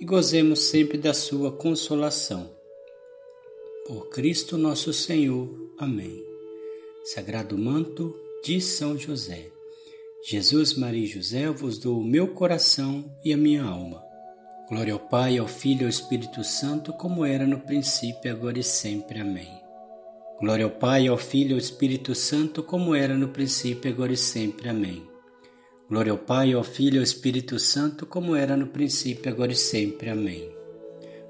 e gozemos sempre da sua consolação. Por Cristo nosso Senhor. Amém. Sagrado manto de São José. Jesus, Maria e José, vos dou o meu coração e a minha alma. Glória ao Pai, ao Filho e ao Espírito Santo, como era no princípio, agora e sempre. Amém. Glória ao Pai, ao Filho e ao Espírito Santo, como era no princípio, agora e sempre. Amém. Glória ao Pai, ao Filho e ao Espírito Santo, como era no princípio, agora e sempre. Amém.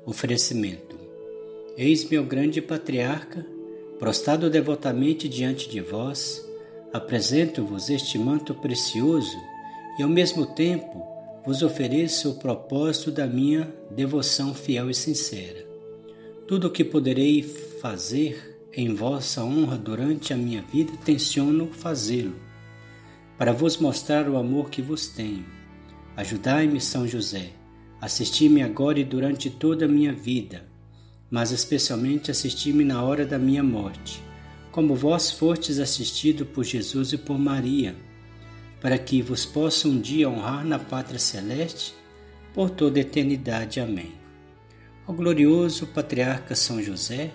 Oferecimento. Eis-me o grande patriarca, prostrado devotamente diante de vós, apresento-vos este manto precioso e ao mesmo tempo vos ofereço o propósito da minha devoção fiel e sincera. Tudo o que poderei fazer em vossa honra durante a minha vida, tenciono fazê-lo para vos mostrar o amor que vos tenho. Ajudai-me, São José, assisti-me agora e durante toda a minha vida, mas especialmente assisti-me na hora da minha morte, como vós fostes assistido por Jesus e por Maria, para que vos possa um dia honrar na pátria celeste por toda a eternidade. Amém. Ó glorioso patriarca São José,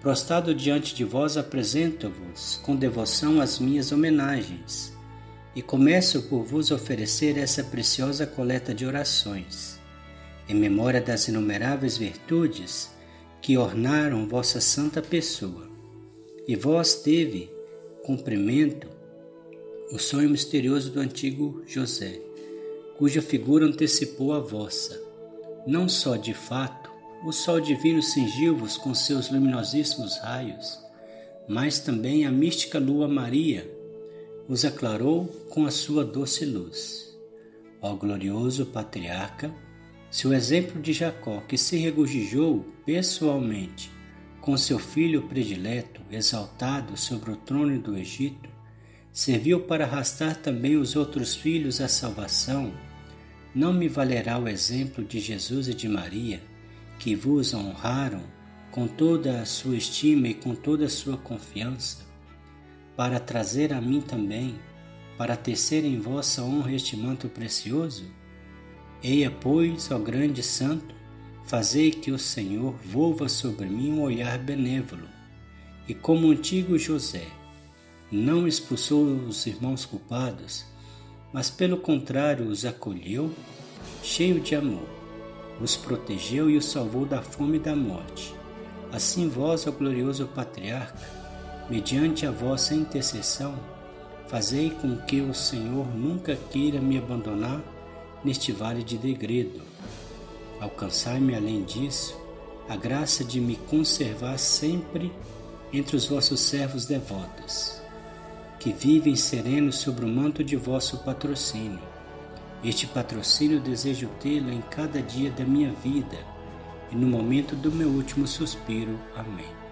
prostrado diante de vós apresento-vos com devoção as minhas homenagens e começo por vos oferecer essa preciosa coleta de orações, em memória das inumeráveis virtudes que ornaram vossa santa pessoa. E vós teve cumprimento o sonho misterioso do antigo José, cuja figura antecipou a vossa. Não só de fato, o sol divino cingiu-vos com seus luminosíssimos raios, mas também a mística lua Maria os aclarou com a sua doce luz. Ó glorioso patriarca, se o exemplo de Jacó, que se regozijou pessoalmente com seu filho predileto exaltado sobre o trono do Egito, serviu para arrastar também os outros filhos à salvação, não me valerá o exemplo de Jesus e de Maria, que vos honraram com toda a sua estima e com toda a sua confiança? Para trazer a mim também, para tecer em vossa honra este manto precioso? Eia, pois, ó grande santo, fazei que o Senhor volva sobre mim um olhar benévolo, e como o antigo José, não expulsou os irmãos culpados, mas pelo contrário os acolheu, cheio de amor, os protegeu e os salvou da fome e da morte. Assim vós, ó glorioso patriarca, mediante a vossa intercessão, fazei com que o Senhor nunca queira me abandonar neste vale de degredo. Alcançai-me, além disso, a graça de me conservar sempre entre os vossos servos devotos, que vivem serenos sobre o manto de vosso patrocínio. Este patrocínio desejo tê-lo em cada dia da minha vida e no momento do meu último suspiro. Amém.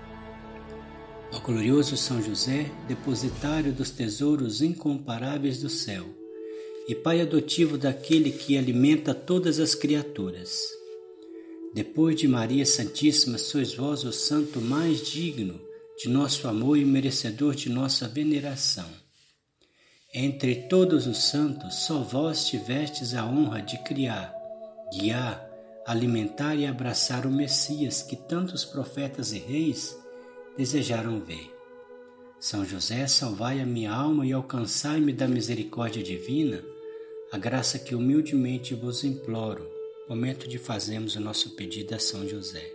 Ó glorioso São José, depositário dos tesouros incomparáveis do céu, e Pai adotivo daquele que alimenta todas as criaturas. Depois de Maria Santíssima, sois vós o santo mais digno de nosso amor e merecedor de nossa veneração. Entre todos os santos, só vós tivestes a honra de criar, guiar, alimentar e abraçar o Messias que tantos profetas e reis desejaram ver. São José, salvai a minha alma e alcançai-me da misericórdia divina a graça que humildemente vos imploro, momento de fazermos o nosso pedido a São José.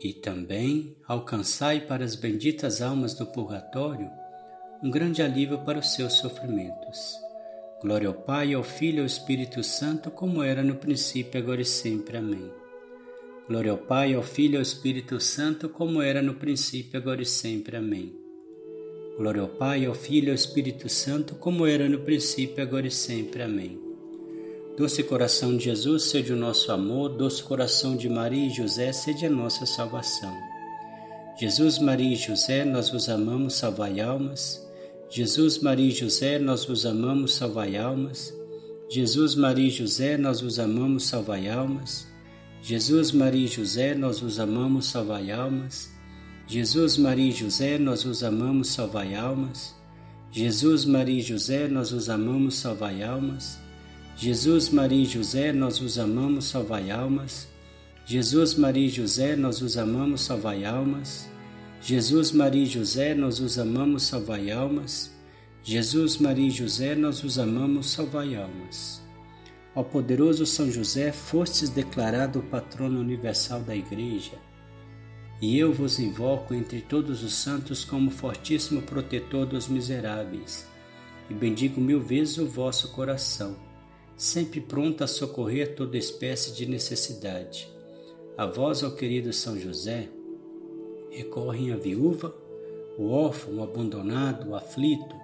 E também alcançai para as benditas almas do purgatório um grande alívio para os seus sofrimentos. Glória ao Pai, ao Filho e ao Espírito Santo, como era no princípio, agora e sempre. Amém. Glória ao Pai, ao Filho e ao Espírito Santo, como era no princípio, agora e sempre. Amém. Glória ao Pai, ao Filho e ao Espírito Santo, como era no princípio, agora e sempre. Amém. Doce coração de Jesus, sede o nosso amor, doce coração de Maria e José, sede a nossa salvação. Jesus, Maria e José, nós vos amamos, salvai almas. Jesus, Maria e José, nós vos amamos, salvai almas. Jesus, Maria e José, nós vos amamos, salvai almas. Jesus, Maria e José, nós vos amamos, salvai almas. Jesus, Maria e José, nós vos amamos, salvai almas. Jesus, Maria e José, nós vos amamos, salvai almas. Jesus, Maria e José, nós os amamos, salvai almas. Jesus, Maria e José, nós os amamos, salvai almas. Jesus, Maria e José, nós os amamos, salvai almas. Jesus, Maria e José, nós os amamos, salvai almas. Ó poderoso São José, fostes declarado patrono universal da Igreja, e eu vos invoco entre todos os santos como fortíssimo protetor dos miseráveis, e bendigo mil vezes o vosso coração sempre pronta a socorrer toda espécie de necessidade. A vós, ó querido São José, recorrem a viúva, o órfão, o abandonado, o aflito,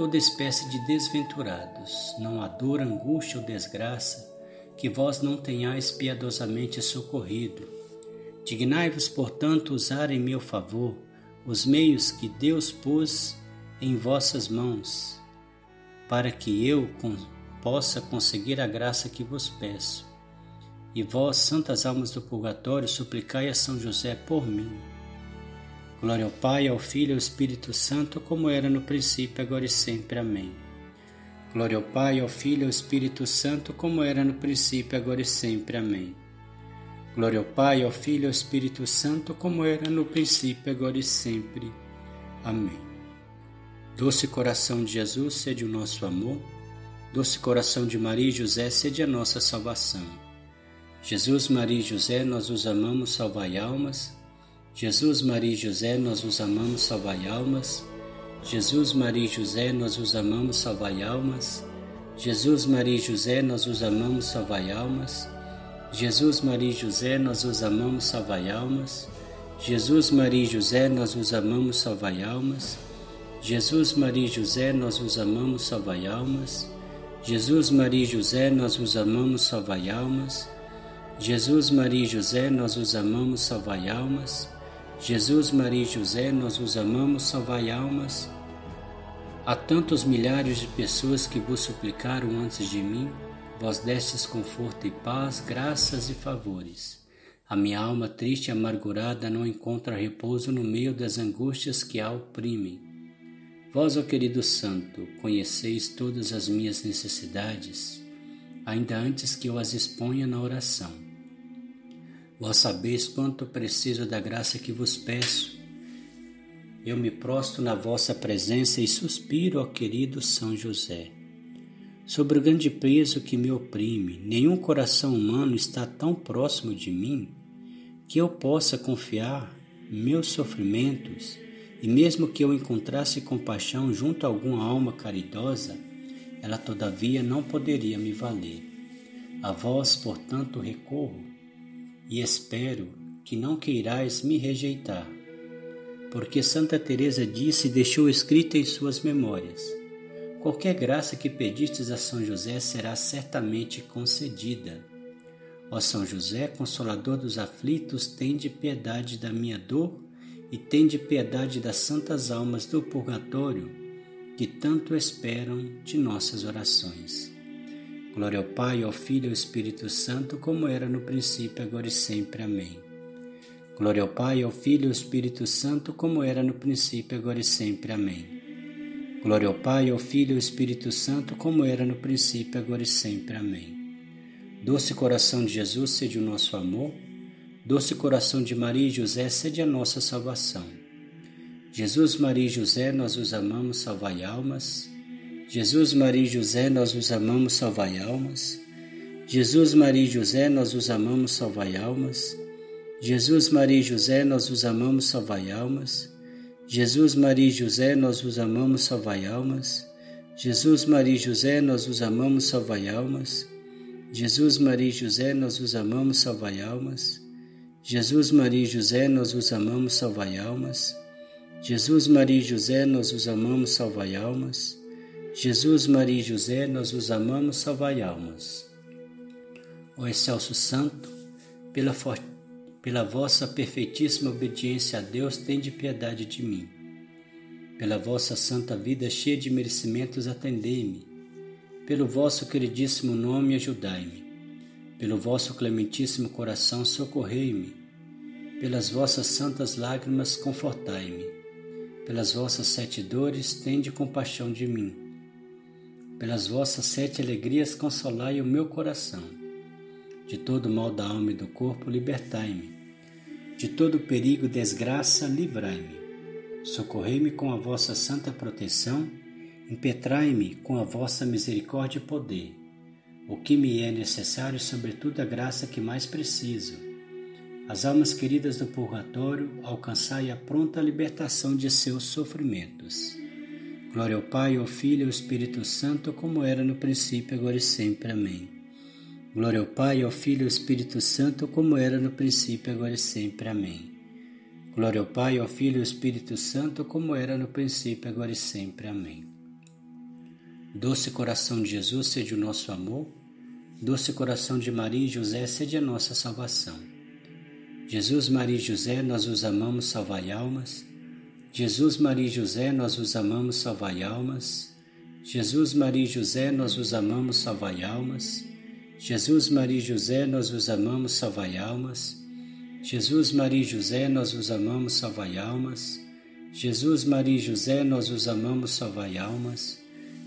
toda espécie de desventurados. Não há dor, angústia ou desgraça que vós não tenhais piedosamente socorrido. Dignai-vos, portanto, usar em meu favor os meios que Deus pôs em vossas mãos, para que eu, possa conseguir a graça que vos peço. E vós, santas almas do purgatório, suplicai a São José por mim. Glória ao Pai, ao Filho e ao Espírito Santo, como era no princípio, agora e sempre. Amém. Glória ao Pai, ao Filho e ao Espírito Santo, como era no princípio, agora e sempre. Amém. Glória ao Pai, ao Filho e ao Espírito Santo, como era no princípio, agora e sempre. Amém. Doce coração de Jesus, sede o nosso amor Doce coração de Maria e José, sede a nossa salvação. Jesus, Maria e José, nós os amamos, salvai almas. Jesus, Maria e José, nós os amamos, salvai almas. Jesus, Maria e José, nós os amamos, salvai almas. Jesus, Maria e José, nós os amamos, salvai almas. Jesus, Maria e José, nós os amamos, salvai almas. Jesus, Maria e José, nós os amamos, salvai almas. Jesus, Maria e José, nós os amamos, salvai almas. Jesus, Maria e José, nós os amamos, salvai almas. Jesus, Maria e José, nós os amamos, salvai almas. Jesus, Maria e José, nós os amamos, salvai almas. Há tantos milhares de pessoas que vos suplicaram antes de mim, vós destes conforto e paz, graças e favores. A minha alma triste e amargurada não encontra repouso no meio das angústias que a oprimem. Vós, ó querido Santo, conheceis todas as minhas necessidades, ainda antes que eu as exponha na oração. Vós sabeis quanto preciso da graça que vos peço. Eu me prostro na vossa presença e suspiro, ó querido São José. Sobre o grande peso que me oprime, nenhum coração humano está tão próximo de mim que eu possa confiar meus sofrimentos e mesmo que eu encontrasse compaixão junto a alguma alma caridosa, ela todavia não poderia me valer. A vós, portanto, recorro e espero que não queirais me rejeitar, porque Santa Teresa disse e deixou escrita em suas memórias: qualquer graça que pedistes a São José será certamente concedida. Ó São José, consolador dos aflitos, tende piedade da minha dor e tende piedade das santas almas do purgatório que tanto esperam de nossas orações. Glória ao Pai, ao Filho e ao Espírito Santo, como era no princípio, agora e sempre. Amém. Glória ao Pai, ao Filho e ao Espírito Santo, como era no princípio, agora e sempre. Amém. Glória ao Pai, ao Filho e ao Espírito Santo, como era no princípio, agora e sempre. Amém. Doce coração de Jesus, sede o nosso amor Doce coração de Maria e José, sede a nossa salvação. Jesus, Maria e José, nós os amamos, salvai almas. Jesus, Maria e José, nós os amamos, salvai almas. Jesus, Maria e José, nós os amamos, salvai almas. Jesus, Maria e José, nós os amamos, salvai almas. Jesus, Maria e José, nós os amamos, salvai almas. Jesus, Maria e José, nós os amamos, salvai almas. Jesus, Maria e José, nós os amamos, salvai almas. Jesus, Maria e José, nós os amamos, salvai almas. Jesus, Maria e José, nós os amamos, salvai almas. Jesus, Maria e José, nós os amamos, salvai almas. Ó excelso Santo, pela, pela vossa perfeitíssima obediência a Deus, tende piedade de mim. Pela vossa santa vida cheia de merecimentos, atendei-me. Pelo vosso queridíssimo nome, ajudai-me. Pelo vosso clementíssimo coração, socorrei-me. Pelas vossas santas lágrimas, confortai-me. Pelas vossas sete dores, tende compaixão de mim. Pelas vossas sete alegrias, consolai o meu coração. De todo mal da alma e do corpo, libertai-me. De todo perigo e desgraça, livrai-me. Socorrei-me com a vossa santa proteção, impetrai-me com a vossa misericórdia e poder. O que me é necessário, sobretudo a graça que mais preciso. As almas queridas do purgatório, alcançai a pronta libertação de seus sofrimentos. Glória ao Pai, ao Filho e ao Espírito Santo, como era no princípio, agora e sempre. Amém. Glória ao Pai, ao Filho e ao Espírito Santo, como era no princípio, agora e sempre. Amém. Glória ao Pai, ao Filho e ao Espírito Santo, como era no princípio, agora e sempre. Amém. Doce coração de Jesus, seja o nosso amor. Doce coração de Maria e José, seja a nossa salvação. Jesus, Maria e José, nós os amamos, salvai almas. Jesus, Maria e José, nós os amamos, salvai almas. Jesus, Maria e José, nós os amamos, salvai almas. Jesus, Maria e José, nós os amamos, salvai almas. Jesus, Maria e José, nós os amamos, salvai almas. Jesus, Maria e José, nós os amamos, salvai almas.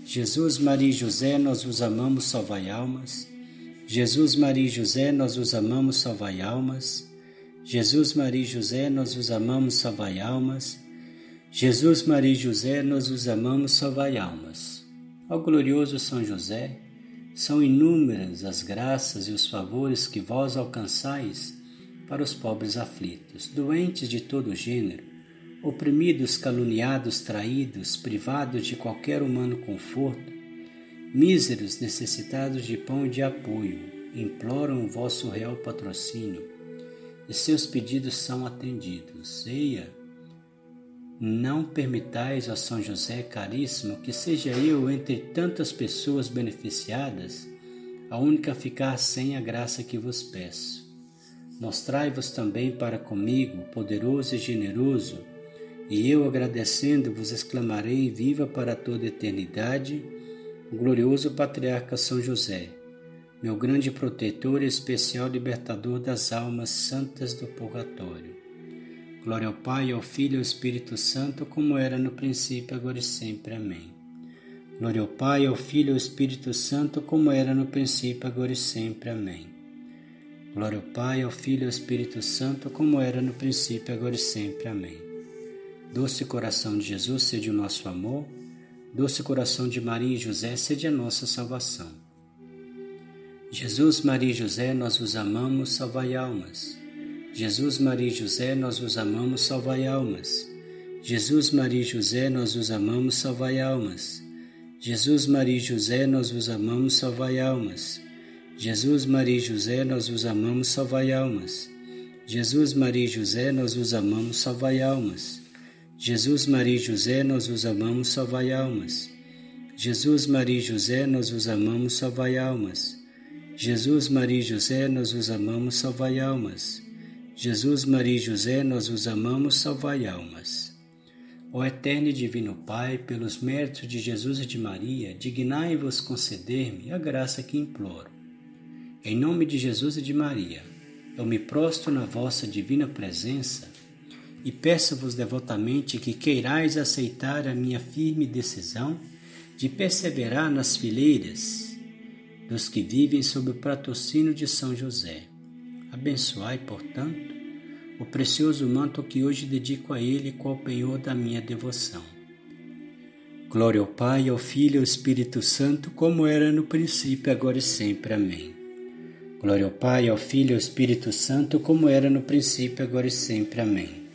Jesus, Maria e José, nós os amamos, salvai almas. Jesus, Maria e José, nós os amamos, salvai almas. Jesus, Maria e José, nós os amamos, salvai almas. Jesus, Maria e José, nós os amamos, salvai almas. Ao glorioso São José, são inúmeras as graças e os favores que vós alcançais para os pobres aflitos, doentes de todo gênero, oprimidos, caluniados, traídos, privados de qualquer humano conforto, míseros, necessitados de pão e de apoio, imploram o vosso real patrocínio, e seus pedidos são atendidos. Eia, não permitais a São José caríssimo que seja eu, entre tantas pessoas beneficiadas, a única a ficar sem a graça que vos peço. Mostrai-vos também para comigo, poderoso e generoso, e eu, agradecendo, vos exclamarei: Viva para toda eternidade, o glorioso patriarca São José, meu grande protetor e especial libertador das almas santas do purgatório. Glória ao Pai, ao Filho e ao Espírito Santo, como era no princípio, agora e sempre. Amém. Glória ao Pai, ao Filho e ao Espírito Santo, como era no princípio, agora e sempre. Amém. Glória ao Pai, ao Filho e ao Espírito Santo, como era no princípio, agora e sempre. Amém. Doce coração de Jesus, sede o nosso amor. Doce coração de Maria e José, sede a nossa salvação. Jesus, Maria e José, nós vos amamos, salvai almas. Jesus, Maria e José, nós vos amamos, salvai almas. Jesus, Maria e José, nós vos amamos, salvai almas. Jesus, Maria e José, nós vos amamos, salvai almas. Jesus, Maria e José, nós vos amamos, salvai almas. Jesus, Maria e José, nós vos amamos, salvai almas. Jesus, Maria e José, nós vos amamos, salvai almas. Jesus, Maria e José, nós vos amamos, salvai almas. Jesus, Maria e José, nós vos amamos, salvai almas. Jesus, Maria e José, nós vos amamos, salvai almas. Ó eterno e divino Pai, pelos méritos de Jesus e de Maria, dignai-vos conceder-me a graça que imploro em nome de Jesus e de Maria, eu me prostro na vossa divina presença e peço-vos devotamente que queirais aceitar a minha firme decisão de perseverar nas fileiras dos que vivem sob o patrocínio de São José. Abençoai, portanto, o precioso manto que hoje dedico a ele qual penhor da minha devoção. Glória ao Pai, ao Filho e ao Espírito Santo, como era no princípio, agora e sempre. Amém. Glória ao Pai, ao Filho e ao Espírito Santo, como era no princípio, agora e sempre. Amém.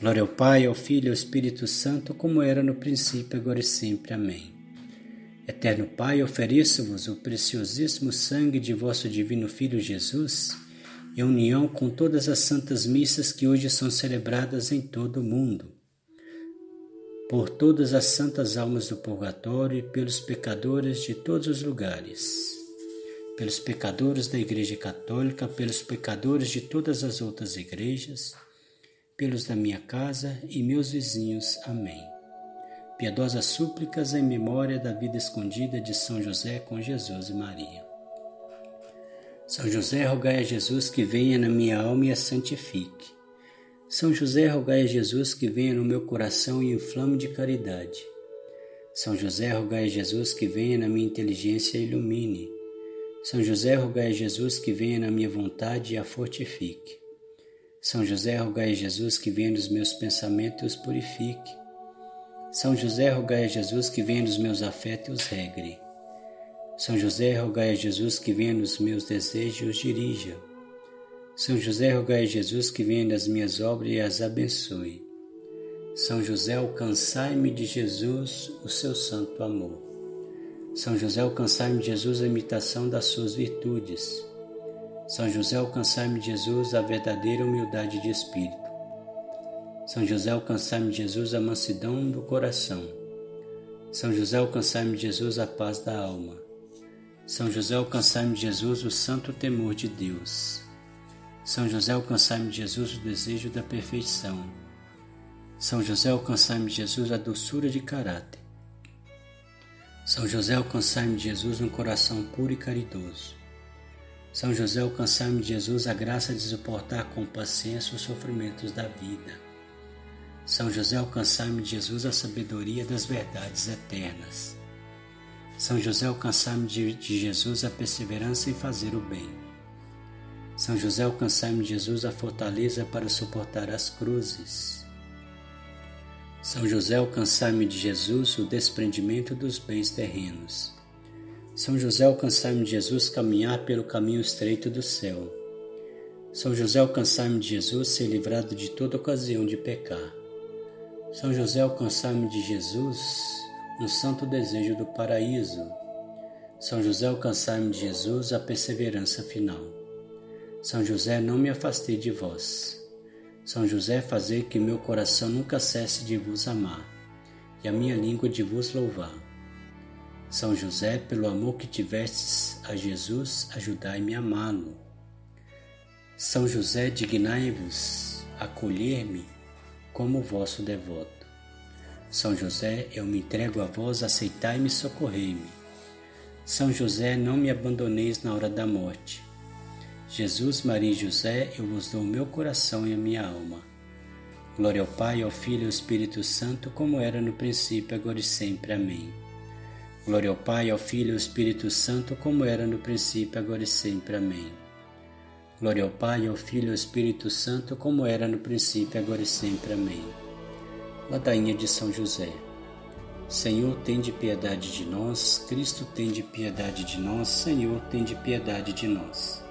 Glória ao Pai, ao Filho e ao Espírito Santo, como era no princípio, agora e sempre. Amém. Eterno Pai, ofereço-vos o preciosíssimo sangue de vosso divino Filho Jesus, em união com todas as santas missas que hoje são celebradas em todo o mundo, por todas as santas almas do purgatório e pelos pecadores de todos os lugares pelos pecadores da Igreja Católica, pelos pecadores de todas as outras igrejas, pelos da minha casa e meus vizinhos. Amém. Piedosas súplicas em memória da vida escondida de São José com Jesus e Maria. São José, rogai a Jesus que venha na minha alma e a santifique. São José, rogai a Jesus que venha no meu coração e inflame de caridade. São José, rogai a Jesus que venha na minha inteligência e ilumine. São José, rogai a Jesus que venha na minha vontade e a fortifique. São José, rogai a Jesus que venha nos meus pensamentos e os purifique. São José, rogai a Jesus que venha nos meus afetos e os regre. São José, rogai a Jesus que venha nos meus desejos e os dirija. São José, rogai a Jesus que venha nas minhas obras e as abençoe. São José, alcançai-me de Jesus o seu santo amor. São José, alcançai-me de Jesus a imitação das suas virtudes. São José, alcançai-me de Jesus a verdadeira humildade de espírito. São José, alcançai-me de Jesus a mansidão do coração. São José, alcançai-me de Jesus a paz da alma. São José, alcançai-me de Jesus o santo temor de Deus. São José, alcançai-me de Jesus o desejo da perfeição. São José, alcançai-me de Jesus a doçura de caráter. São José, alcançai-me de Jesus um coração puro e caridoso. São José, alcançai-me de Jesus a graça de suportar com paciência os sofrimentos da vida. São José, alcançai-me de Jesus a sabedoria das verdades eternas. São José, alcançai-me de, de Jesus a perseverança em fazer o bem. São José, alcançai-me de Jesus a fortaleza para suportar as cruzes. São José, alcançai-me de Jesus o desprendimento dos bens terrenos. São José, alcançai-me de Jesus caminhar pelo caminho estreito do céu. São José, alcançai-me de Jesus ser livrado de toda ocasião de pecar. São José, alcançai-me de Jesus um santo desejo do paraíso. São José, alcançai-me de Jesus a perseverança final. São José, não me afastei de vós. São José, fazer que meu coração nunca cesse de vos amar e a minha língua de vos louvar. São José, pelo amor que tivestes a Jesus, ajudai-me a amá-lo. São José, dignai-vos acolher-me como vosso devoto. São José, eu me entrego a vós, aceitai-me e socorrei-me. São José, não me abandoneis na hora da morte Jesus, Maria e José, eu vos dou o meu coração e a minha alma. Glória ao Pai, ao Filho e ao Espírito Santo, como era no princípio, agora e sempre. Amém. Glória ao Pai, ao Filho e ao Espírito Santo, como era no princípio, agora e sempre. Amém. Glória ao Pai, ao Filho e ao Espírito Santo, como era no princípio, agora e sempre. Amém. Ladainha de São José. Senhor, tem de piedade de nós. Cristo, tem de piedade de nós. Senhor, tem de piedade de nós.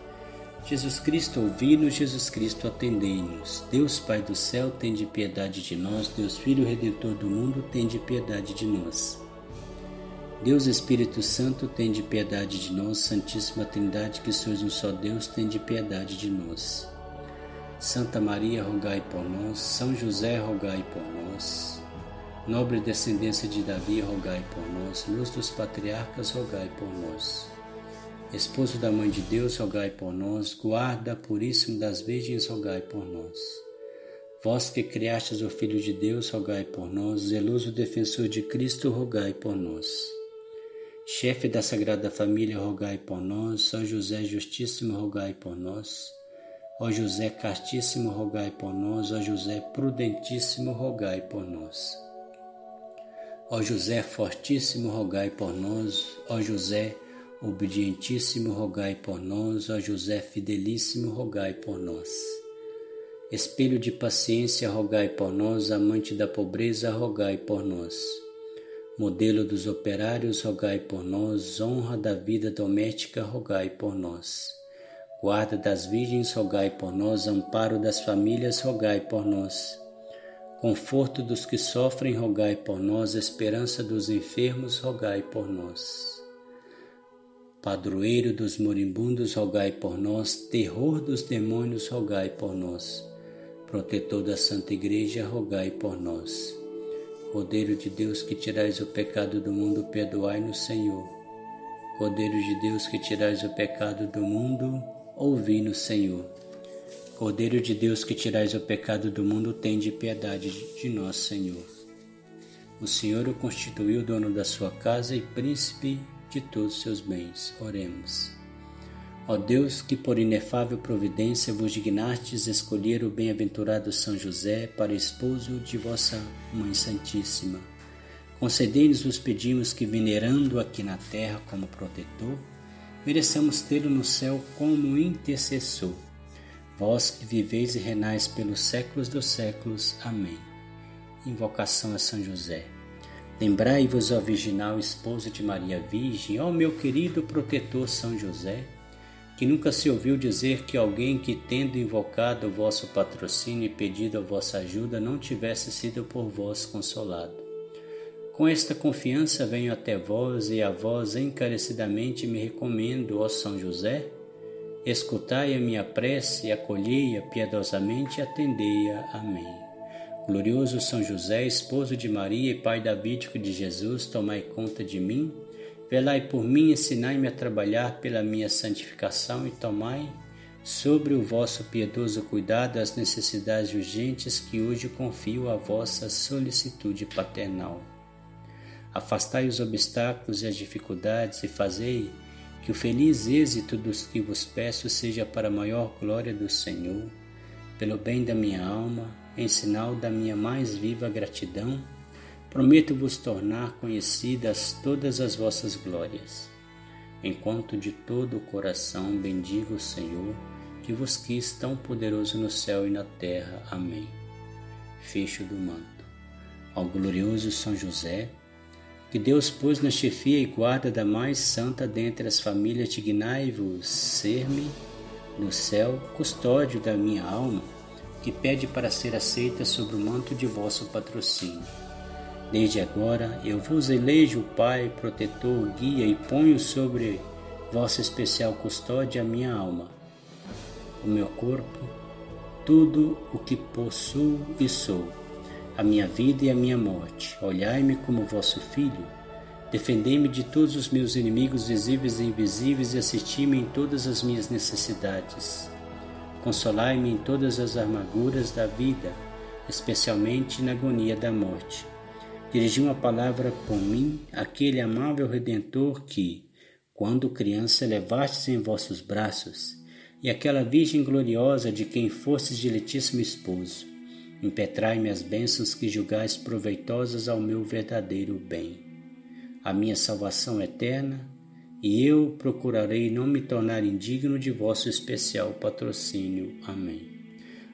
Jesus Cristo, ouvi-nos, Jesus Cristo, atendei-nos. Deus Pai do céu, tem de piedade de nós. Deus Filho Redentor do mundo, tem de piedade de nós. Deus Espírito Santo, tem de piedade de nós. Santíssima Trindade, que sois um só Deus, tem de piedade de nós. Santa Maria, rogai por nós. São José, rogai por nós. Nobre descendência de Davi, rogai por nós. Luz dos patriarcas, rogai por nós. Esposo da Mãe de Deus, rogai por nós. Guarda puríssimo das virgens, rogai por nós. Vós que criastes o Filho de Deus, rogai por nós. Zeloso defensor de Cristo, rogai por nós. Chefe da Sagrada Família, rogai por nós. Ó José Justíssimo, rogai por nós. Ó José Castíssimo, rogai por nós. Ó José Prudentíssimo, rogai por nós. Ó José Fortíssimo, rogai por nós. Ó José Obedientíssimo, rogai por nós, ó José Fidelíssimo, rogai por nós. Espelho de paciência, rogai por nós, amante da pobreza, rogai por nós. Modelo dos operários, rogai por nós, honra da vida doméstica, rogai por nós. Guarda das virgens, rogai por nós, amparo das famílias, rogai por nós. Conforto dos que sofrem, rogai por nós, esperança dos enfermos, rogai por nós. Padroeiro dos moribundos, rogai por nós. Terror dos demônios, rogai por nós. Protetor da Santa Igreja, rogai por nós. Rodeiro de Deus que tirais o pecado do mundo, perdoai-nos, Senhor. Cordeiro de Deus que tirais o pecado do mundo, ouvi-nos, Senhor. Cordeiro de Deus que tirais o pecado do mundo, tende piedade de nós, Senhor. O Senhor o constituiu dono da sua casa e príncipe de todos os seus bens. Oremos. Ó Deus, que por inefável providência vos dignastes escolher o bem-aventurado São José para esposo de vossa Mãe Santíssima. Concedei-nos os pedimos que, venerando aqui na terra como protetor, mereçamos tê-lo no céu como intercessor. Vós que viveis e renais pelos séculos dos séculos. Amém. Invocação a São José. Lembrai-vos, ó virginal esposa de Maria Virgem, ó meu querido protetor São José, que nunca se ouviu dizer que alguém que, tendo invocado o vosso patrocínio e pedido a vossa ajuda, não tivesse sido por vós consolado. Com esta confiança venho até vós e a vós encarecidamente me recomendo, ó São José. Escutai a minha prece, acolhei-a piedosamente e atendei-a. Amém. Glorioso São José, esposo de Maria e pai davídico de Jesus, tomai conta de mim, velai por mim, ensinai-me a trabalhar pela minha santificação e tomai sobre o vosso piedoso cuidado as necessidades urgentes que hoje confio à vossa solicitude paternal. Afastai os obstáculos e as dificuldades e fazei que o feliz êxito dos que vos peço seja para a maior glória do Senhor, pelo bem da minha alma em sinal da minha mais viva gratidão, prometo vos tornar conhecidas todas as vossas glórias. Enquanto de todo o coração bendigo o Senhor, que vos quis tão poderoso no céu e na terra. Amém. Fecho do manto. Ao glorioso São José, que Deus pôs na chefia e guarda da mais santa dentre as famílias, dignai-vos ser-me no céu, custódio da minha alma que pede para ser aceita sob o manto de vosso patrocínio. Desde agora eu vos elejo Pai, protetor, guia e ponho sobre vossa especial custódia a minha alma, o meu corpo, tudo o que possuo e sou, a minha vida e a minha morte. Olhai-me como vosso filho, defendei-me de todos os meus inimigos visíveis e invisíveis e assisti-me em todas as minhas necessidades. Consolai-me em todas as amarguras da vida, especialmente na agonia da morte. Dirigi uma palavra por mim, aquele amável Redentor que, quando criança, levastes em vossos braços, e aquela Virgem gloriosa de quem fostes diletíssimo esposo. Impetrai-me as bênçãos que julgais proveitosas ao meu verdadeiro bem. A minha salvação eterna, e eu procurarei não me tornar indigno de vosso especial patrocínio. Amém.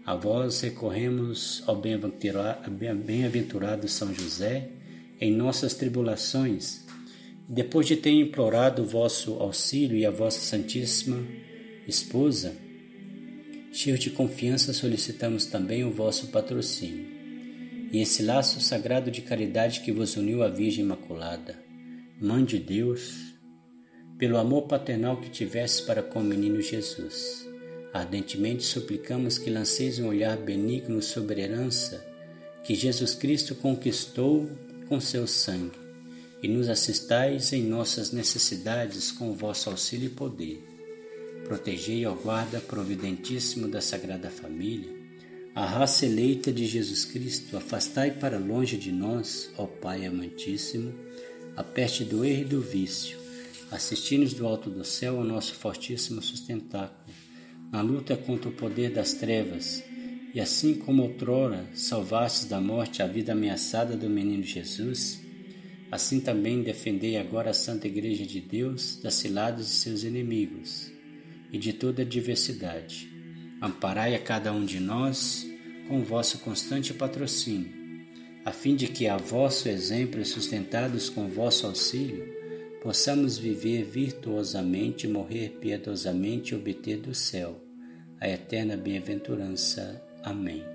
A vós recorremos ao bem-aventurado São José em nossas tribulações, depois de ter implorado o vosso auxílio e a vossa Santíssima Esposa, cheios de confiança solicitamos também o vosso patrocínio e esse laço sagrado de caridade que vos uniu à Virgem Imaculada. Mãe de Deus, pelo amor paternal que tivesse para com o menino Jesus. Ardentemente suplicamos que lanceis um olhar benigno sobre a herança que Jesus Cristo conquistou com seu sangue e nos assistais em nossas necessidades com o vosso auxílio e poder. Protegei, ó guarda providentíssimo da Sagrada Família, a raça eleita de Jesus Cristo, afastai para longe de nós, ó Pai amantíssimo, a peste do erro e do vício, assisti-nos do alto do céu ao nosso fortíssimo sustentáculo, na luta contra o poder das trevas, e assim como outrora salvastes da morte a vida ameaçada do menino Jesus, assim também defendei agora a Santa Igreja de Deus das ciladas de seus inimigos e de toda adversidade. Amparai a cada um de nós com vosso constante patrocínio, a fim de que, a vosso exemplo e sustentados com vosso auxílio, possamos viver virtuosamente, morrer piedosamente e obter do céu a eterna bem-aventurança. Amém.